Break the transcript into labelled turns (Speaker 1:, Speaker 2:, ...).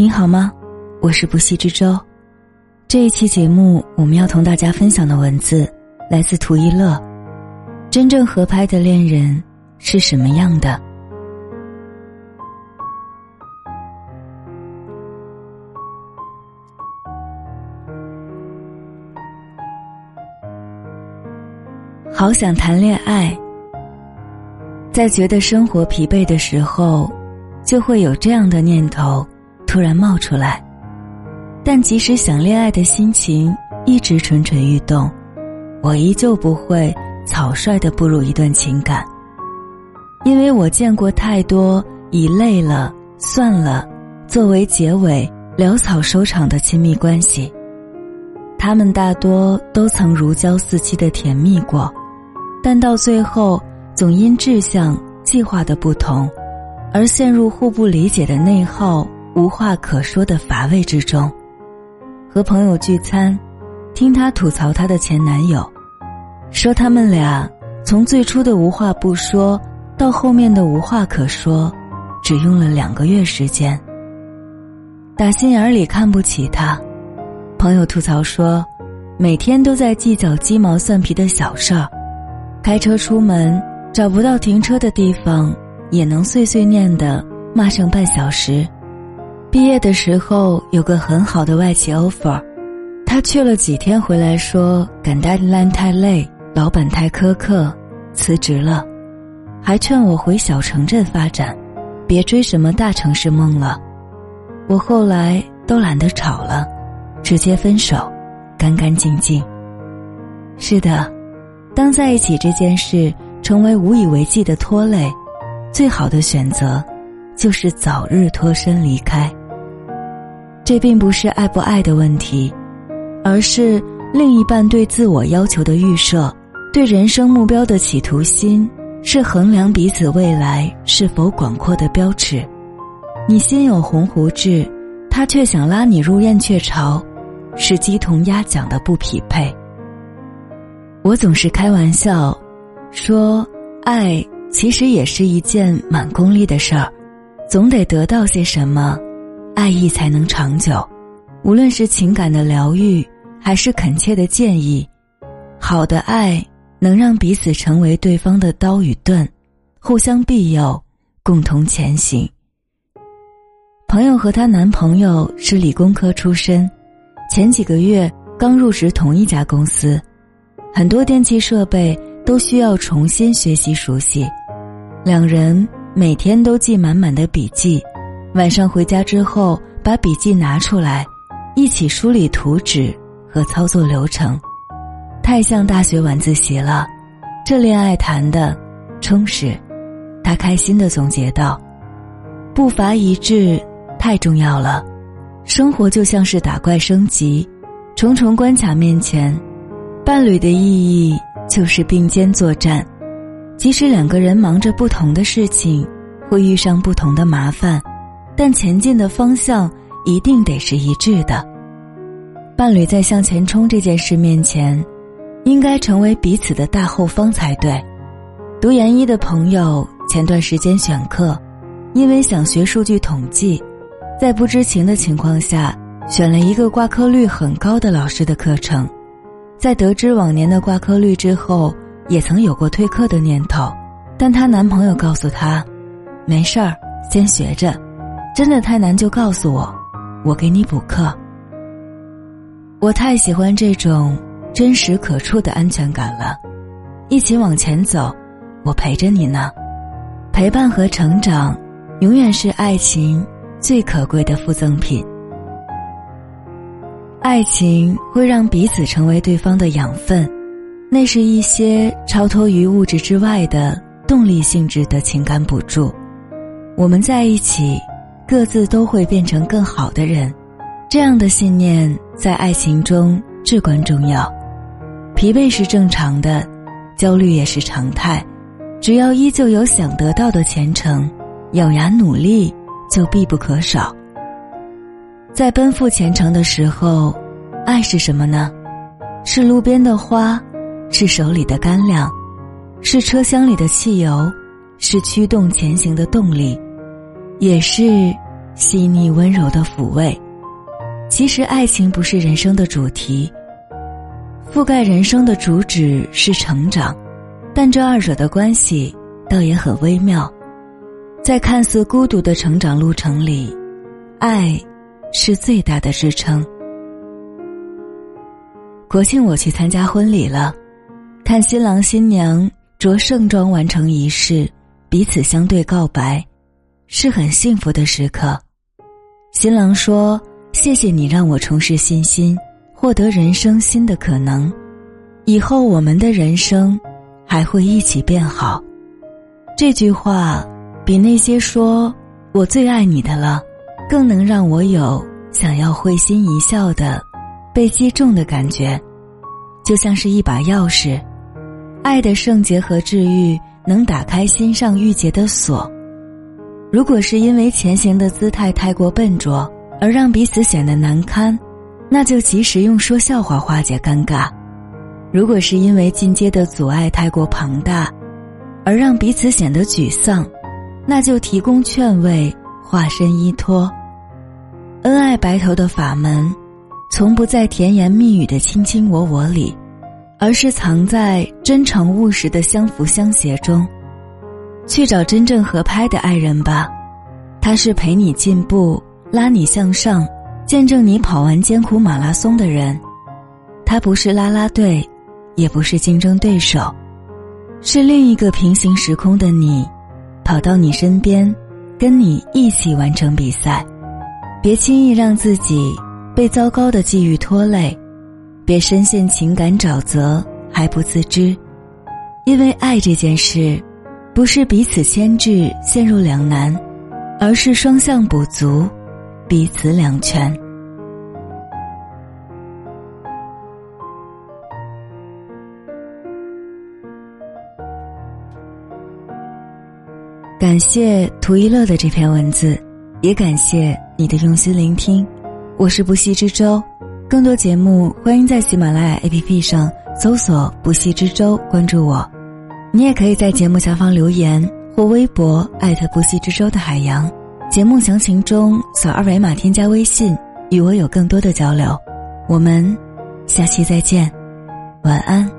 Speaker 1: 你好吗？我是不息之舟。这一期节目，我们要同大家分享的文字来自图一乐。真正合拍的恋人是什么样的？好想谈恋爱，在觉得生活疲惫的时候，就会有这样的念头。突然冒出来，但即使想恋爱的心情一直蠢蠢欲动，我依旧不会草率的步入一段情感，因为我见过太多以累了算了作为结尾潦草收场的亲密关系，他们大多都曾如胶似漆的甜蜜过，但到最后总因志向计划的不同，而陷入互不理解的内耗。无话可说的乏味之中，和朋友聚餐，听他吐槽他的前男友，说他们俩从最初的无话不说到后面的无话可说，只用了两个月时间。打心眼里看不起他，朋友吐槽说，每天都在计较鸡毛蒜皮的小事儿，开车出门找不到停车的地方，也能碎碎念的骂上半小时。毕业的时候有个很好的外企 offer，他去了几天回来说赶 deadline 太累，老板太苛刻，辞职了，还劝我回小城镇发展，别追什么大城市梦了。我后来都懒得吵了，直接分手，干干净净。是的，当在一起这件事成为无以为继的拖累，最好的选择，就是早日脱身离开。这并不是爱不爱的问题，而是另一半对自我要求的预设，对人生目标的企图心，是衡量彼此未来是否广阔的标尺。你心有鸿鹄志，他却想拉你入燕雀巢，是鸡同鸭讲的不匹配。我总是开玩笑，说爱其实也是一件蛮功利的事儿，总得得到些什么。爱意才能长久，无论是情感的疗愈，还是恳切的建议，好的爱能让彼此成为对方的刀与盾，互相庇佑，共同前行。朋友和她男朋友是理工科出身，前几个月刚入职同一家公司，很多电器设备都需要重新学习熟悉，两人每天都记满满的笔记。晚上回家之后，把笔记拿出来，一起梳理图纸和操作流程，太像大学晚自习了。这恋爱谈的充实，他开心的总结道：“步伐一致太重要了。生活就像是打怪升级，重重关卡面前，伴侣的意义就是并肩作战。即使两个人忙着不同的事情，会遇上不同的麻烦。”但前进的方向一定得是一致的。伴侣在向前冲这件事面前，应该成为彼此的大后方才对。读研一的朋友前段时间选课，因为想学数据统计，在不知情的情况下选了一个挂科率很高的老师的课程。在得知往年的挂科率之后，也曾有过退课的念头，但她男朋友告诉她：“没事儿，先学着。”真的太难就告诉我，我给你补课。我太喜欢这种真实可触的安全感了，一起往前走，我陪着你呢。陪伴和成长，永远是爱情最可贵的附赠品。爱情会让彼此成为对方的养分，那是一些超脱于物质之外的动力性质的情感补助。我们在一起。各自都会变成更好的人，这样的信念在爱情中至关重要。疲惫是正常的，焦虑也是常态。只要依旧有想得到的前程，咬牙努力就必不可少。在奔赴前程的时候，爱是什么呢？是路边的花，是手里的干粮，是车厢里的汽油，是驱动前行的动力。也是细腻温柔的抚慰。其实，爱情不是人生的主题，覆盖人生的主旨是成长，但这二者的关系倒也很微妙。在看似孤独的成长路程里，爱是最大的支撑。国庆我去参加婚礼了，看新郎新娘着盛装完成仪式，彼此相对告白，是很幸福的时刻。新郎说：“谢谢你让我重拾信心，获得人生新的可能，以后我们的人生还会一起变好。”这句话比那些说我最爱你的了，更能让我有想要会心一笑的。被击中的感觉，就像是一把钥匙，爱的圣洁和治愈能打开心上郁结的锁。如果是因为前行的姿态太过笨拙而让彼此显得难堪，那就及时用说笑话化解尴尬；如果是因为进阶的阻碍太过庞大，而让彼此显得沮丧，那就提供劝慰，化身依托。恩爱白头的法门。从不在甜言蜜语的卿卿我我里，而是藏在真诚务实的相扶相携中。去找真正合拍的爱人吧，他是陪你进步、拉你向上、见证你跑完艰苦马拉松的人。他不是啦啦队，也不是竞争对手，是另一个平行时空的你，跑到你身边，跟你一起完成比赛。别轻易让自己。被糟糕的际遇拖累，别深陷情感沼泽还不自知，因为爱这件事，不是彼此牵制陷入两难，而是双向补足，彼此两全。感谢图一乐的这篇文字，也感谢你的用心聆听。我是不息之舟，更多节目欢迎在喜马拉雅 APP 上搜索“不息之舟”，关注我。你也可以在节目下方留言或微博艾特“不息之舟”的海洋。节目详情中扫二维码添加微信，与我有更多的交流。我们下期再见，晚安。